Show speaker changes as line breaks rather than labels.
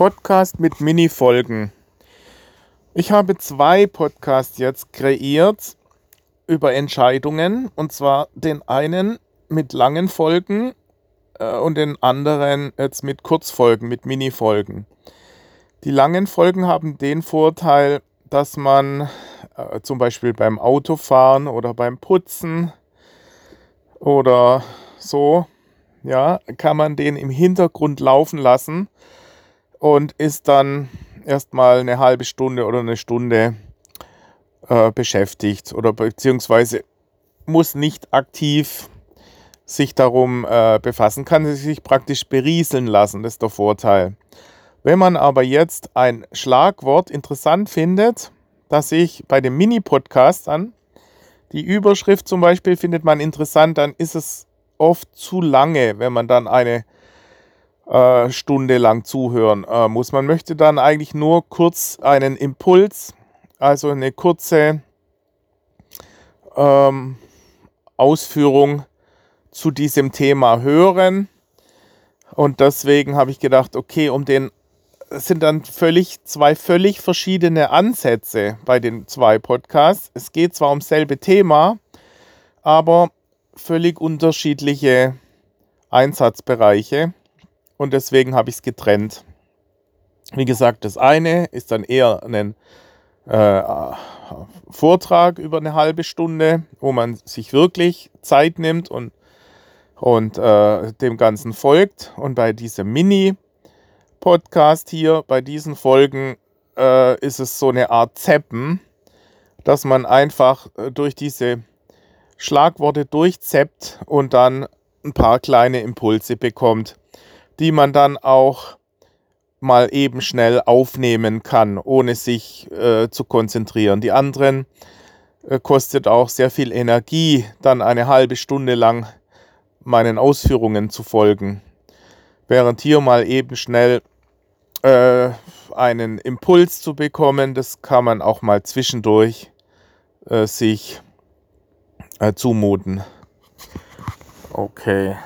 Podcast mit Mini-Folgen. Ich habe zwei Podcasts jetzt kreiert über Entscheidungen und zwar den einen mit langen Folgen äh, und den anderen jetzt mit Kurzfolgen, mit Mini-Folgen. Die langen Folgen haben den Vorteil, dass man äh, zum Beispiel beim Autofahren oder beim Putzen oder so, ja, kann man den im Hintergrund laufen lassen und ist dann erstmal eine halbe Stunde oder eine Stunde äh, beschäftigt oder beziehungsweise muss nicht aktiv sich darum äh, befassen, kann sich praktisch berieseln lassen, das ist der Vorteil. Wenn man aber jetzt ein Schlagwort interessant findet, das sich bei dem Mini-Podcast an, die Überschrift zum Beispiel findet man interessant, dann ist es oft zu lange, wenn man dann eine äh, Stunde lang zuhören äh, muss. Man möchte dann eigentlich nur kurz einen Impuls, also eine kurze ähm, Ausführung zu diesem Thema hören. Und deswegen habe ich gedacht, okay, um den sind dann völlig zwei völlig verschiedene Ansätze bei den zwei Podcasts. Es geht zwar ums selbe Thema, aber völlig unterschiedliche Einsatzbereiche und deswegen habe ich es getrennt. Wie gesagt, das eine ist dann eher ein äh, Vortrag über eine halbe Stunde, wo man sich wirklich Zeit nimmt und, und äh, dem Ganzen folgt. Und bei diesem Mini- Podcast hier, bei diesen Folgen, äh, ist es so eine Art Zeppen, dass man einfach äh, durch diese Schlagworte durchzeppt und dann ein paar kleine Impulse bekommt, die man dann auch mal eben schnell aufnehmen kann, ohne sich äh, zu konzentrieren. Die anderen äh, kostet auch sehr viel Energie, dann eine halbe Stunde lang meinen Ausführungen zu folgen. Während hier mal eben schnell äh, einen Impuls zu bekommen. Das kann man auch mal zwischendurch äh, sich äh, zumuten. Okay.